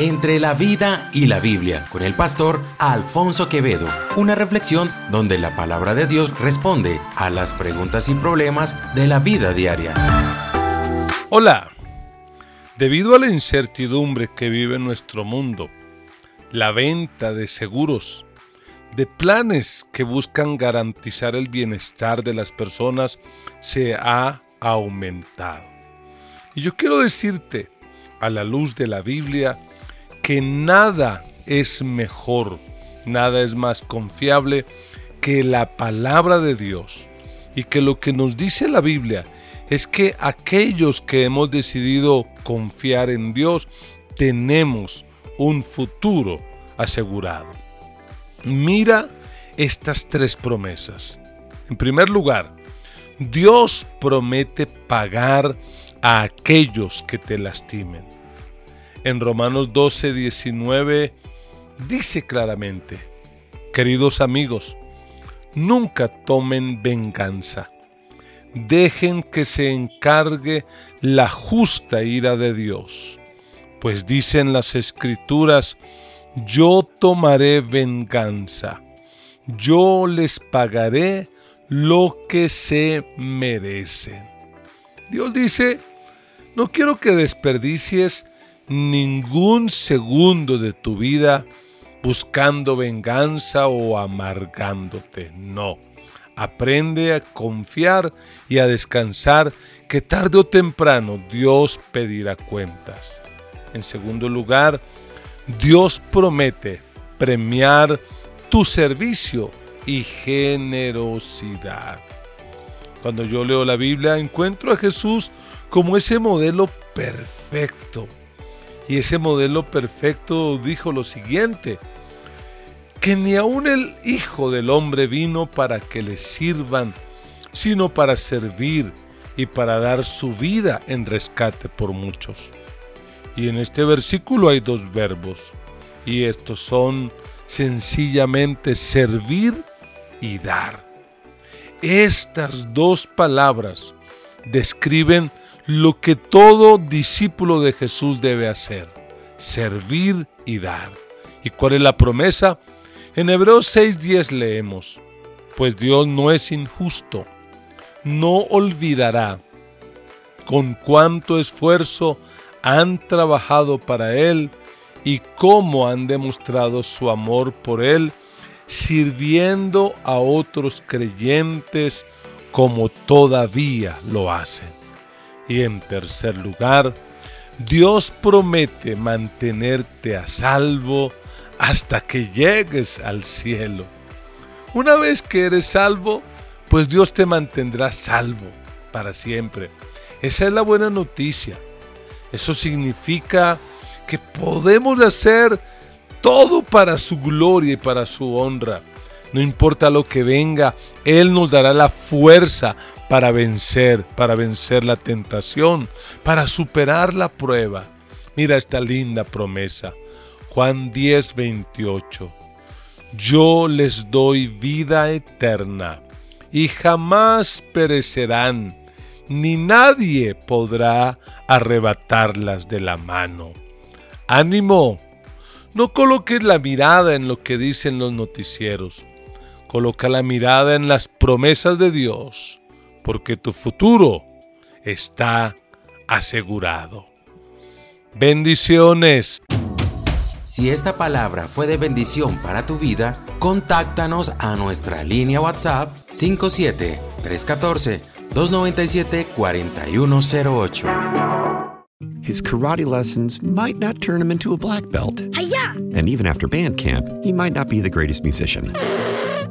Entre la vida y la Biblia, con el pastor Alfonso Quevedo. Una reflexión donde la palabra de Dios responde a las preguntas y problemas de la vida diaria. Hola. Debido a la incertidumbre que vive nuestro mundo, la venta de seguros, de planes que buscan garantizar el bienestar de las personas se ha aumentado. Y yo quiero decirte, a la luz de la Biblia, que nada es mejor, nada es más confiable que la palabra de Dios. Y que lo que nos dice la Biblia es que aquellos que hemos decidido confiar en Dios tenemos un futuro asegurado. Mira estas tres promesas. En primer lugar, Dios promete pagar a aquellos que te lastimen. En Romanos 12, 19 dice claramente, queridos amigos, nunca tomen venganza dejen que se encargue la justa ira de Dios. Pues dicen las escrituras, yo tomaré venganza, yo les pagaré lo que se merecen. Dios dice, no quiero que desperdicies ningún segundo de tu vida buscando venganza o amargándote, no Aprende a confiar y a descansar que tarde o temprano Dios pedirá cuentas. En segundo lugar, Dios promete premiar tu servicio y generosidad. Cuando yo leo la Biblia encuentro a Jesús como ese modelo perfecto. Y ese modelo perfecto dijo lo siguiente, que ni aun el Hijo del Hombre vino para que le sirvan, sino para servir y para dar su vida en rescate por muchos. Y en este versículo hay dos verbos, y estos son sencillamente servir y dar. Estas dos palabras describen lo que todo discípulo de Jesús debe hacer, servir y dar. ¿Y cuál es la promesa? En Hebreos 6:10 leemos, pues Dios no es injusto, no olvidará con cuánto esfuerzo han trabajado para Él y cómo han demostrado su amor por Él, sirviendo a otros creyentes como todavía lo hacen. Y en tercer lugar, Dios promete mantenerte a salvo hasta que llegues al cielo. Una vez que eres salvo, pues Dios te mantendrá salvo para siempre. Esa es la buena noticia. Eso significa que podemos hacer todo para su gloria y para su honra. No importa lo que venga, Él nos dará la fuerza para vencer, para vencer la tentación, para superar la prueba. Mira esta linda promesa. Juan 10, 28. Yo les doy vida eterna y jamás perecerán, ni nadie podrá arrebatarlas de la mano. Ánimo, no coloques la mirada en lo que dicen los noticieros, coloca la mirada en las promesas de Dios, porque tu futuro está asegurado. Bendiciones. Si esta palabra fue de bendición para tu vida, contáctanos a nuestra línea WhatsApp 57 314 297 4108. His karate lessons might not turn him into a black belt. Hiya! And even after band camp, he might not be the greatest musician.